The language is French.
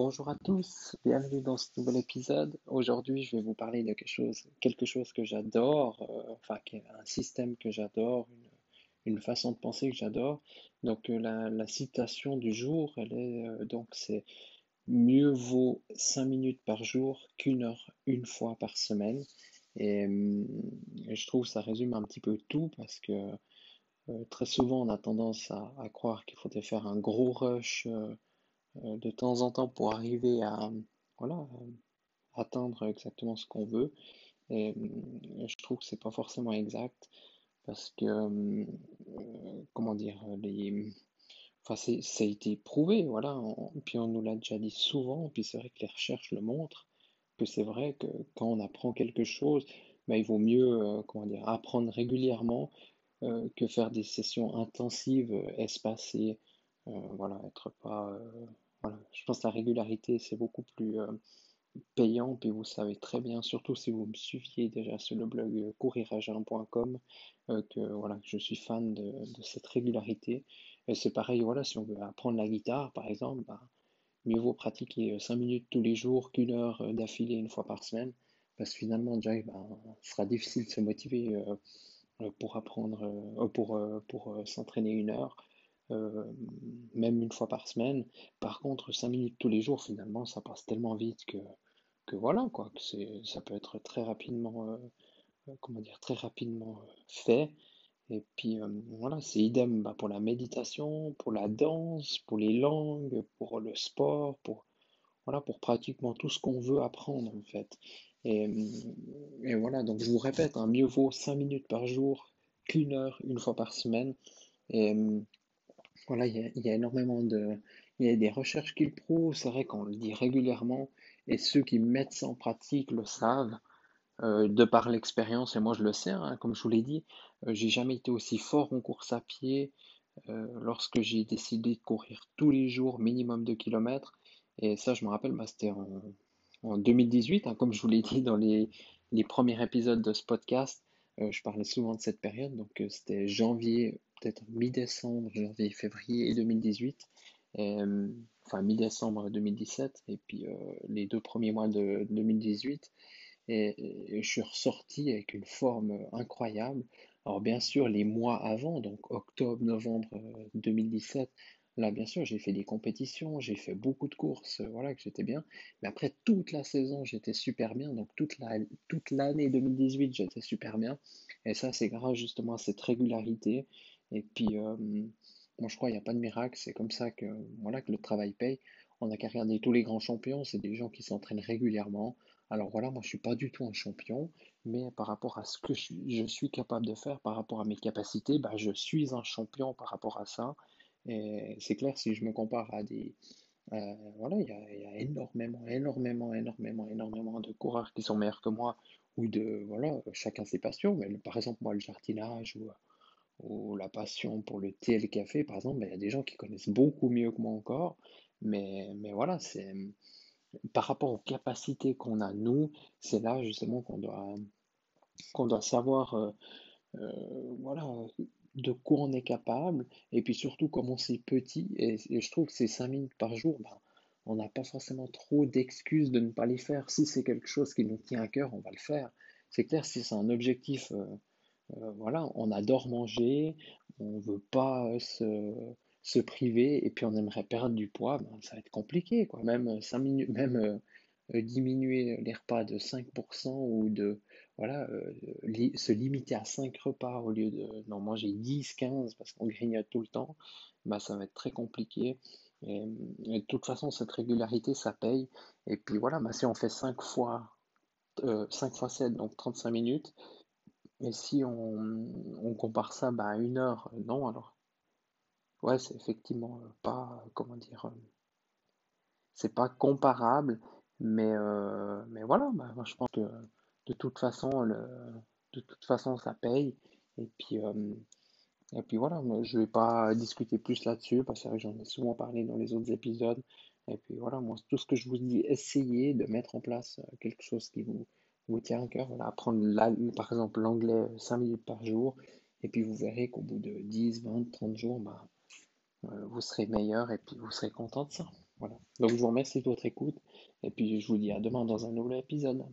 Bonjour à tous, bienvenue dans ce nouvel épisode. Aujourd'hui, je vais vous parler de quelque chose, quelque chose que j'adore, euh, enfin un système que j'adore, une, façon de penser que j'adore. Donc euh, la, citation du jour, elle est euh, donc c'est mieux vaut 5 minutes par jour qu'une heure une fois par semaine. Et, je trouve que ça résume un petit peu tout parce que très souvent on a tendance à, à croire qu'il faudrait faire un gros rush de temps en temps pour arriver à voilà, atteindre exactement ce qu'on veut. Et euh, je trouve que c'est pas forcément exact parce que, euh, comment dire, les, enfin, ça a été prouvé, voilà, puis on nous l'a déjà dit souvent, puis c'est vrai que les recherches le montrent, que c'est vrai que quand on apprend quelque chose, ben, il vaut mieux, comment dire, apprendre régulièrement que faire des sessions intensives, espacées, voilà, être pas voilà, je pense que la régularité, c'est beaucoup plus euh, payant. Puis vous savez très bien, surtout si vous me suiviez déjà sur le blog euh, couriragin.com, euh, que voilà, je suis fan de, cette régularité. C'est pareil, voilà, si on veut apprendre la guitare, par exemple, bah, mieux vaut pratiquer 5 minutes tous les jours qu'une heure d'affilée une fois par semaine. Parce que finalement, déjà, bah, ce sera difficile de se motiver pour apprendre, pour s'entraîner une heure. Euh, même une fois par semaine. Par contre, 5 minutes tous les jours, finalement, ça passe tellement vite que, que voilà, quoi, que c'est, ça peut être très rapidement, euh, euh, comment dire, très rapidement fait. Et puis voilà, c'est idem bah, pour la méditation, pour la danse, pour les langues, pour le sport, pour, voilà, pour pratiquement tout ce qu'on veut apprendre en fait. Et, voilà, donc je vous répète, hein, mieux vaut 5 minutes par jour qu'une heure une fois par semaine. Et voilà, il y a, énormément de... Des recherches qui le prouvent, c'est vrai qu'on le dit régulièrement, et ceux qui mettent ça en pratique le savent, euh, de par l'expérience, et moi je le sais, hein, comme je vous l'ai dit, euh, j'ai jamais été aussi fort en course à pied euh, lorsque j'ai décidé de courir tous les jours minimum de kilomètres, et ça je me rappelle, bah, c'était en, 2018, hein, comme je vous l'ai dit dans les, les premiers épisodes de ce podcast, je parlais souvent de cette période, donc c'était janvier peut-être mi-décembre, janvier, février 2018, euh, enfin mi-décembre 2017, et puis euh, les deux premiers mois de 2018. Et, je suis ressorti avec une forme incroyable. Alors bien sûr, les mois avant, donc octobre, novembre 2017, euh, là bien sûr, j'ai fait des compétitions, j'ai fait beaucoup de courses, voilà, que j'étais bien. Mais après toute la saison, j'étais super bien. Donc toute la, toute l'année 2018, j'étais super bien. Et ça, c'est grâce justement à cette régularité et puis, euh, moi, je crois qu'il n'y a pas de miracle. C'est comme ça que, voilà, que le travail paye. On n'a qu'à regarder tous les grands champions. C'est des gens qui s'entraînent régulièrement. Alors voilà, moi, je ne suis pas du tout un champion. Mais par rapport à ce que je suis, capable de faire, par rapport à mes capacités, bah, je suis un champion par rapport à ça. Et c'est clair, si je me compare à des... Euh, voilà, il y, a, énormément, énormément, énormément, énormément de coureurs qui sont meilleurs que moi, ou de, voilà, chacun ses passions, mais par exemple, moi, le jardinage, ou, la passion pour le thé et le café, par exemple, ben, il y a des gens qui connaissent beaucoup mieux que moi encore. Mais, mais voilà, c'est par rapport aux capacités qu'on a nous, c'est là justement qu'on doit, qu'on doit savoir euh, euh, voilà, de quoi on est capable, et puis surtout comme on c'est petit, et, je trouve que ces 5 minutes par jour, ben, on n'a pas forcément trop d'excuses de ne pas les faire. Si c'est quelque chose qui nous tient à cœur, on va le faire. C'est clair, si c'est un objectif euh, euh, voilà, on adore manger, on veut pas se, se, priver et puis on aimerait perdre du poids, ben, ça va être compliqué quoi. Même 5 minutes, même euh, euh, diminuer les repas de 5% ou de voilà, se limiter à 5 repas au lieu de manger 10, 15 parce qu'on grignote tout le temps, ben, ça va être très compliqué. Et, de toute façon, cette régularité, ça paye. Et puis voilà, ben, si on fait 5 fois, 5 fois 7, donc 35 minutes, et si on, compare ça bah, à une heure, euh, non, alors. Ouais, c'est effectivement euh, pas, comment dire, euh, c'est pas comparable. Mais, euh, mais voilà, bah, je pense que de toute façon, le, de toute façon ça paye. Et puis, euh, et puis voilà, je vais pas discuter plus là-dessus parce que j'en ai souvent parlé dans les autres épisodes. Et puis voilà, moi tout ce que je vous dis, essayez de mettre en place euh, quelque chose qui vous, tient à cœur. Voilà, apprendre par exemple l'anglais 5 minutes par jour. Et puis vous verrez qu'au bout de 10 20 30 jours, bah, vous serez meilleur et puis vous serez content de ça. Voilà. Donc je vous remercie de votre écoute et puis je vous dis à demain dans un nouvel épisode.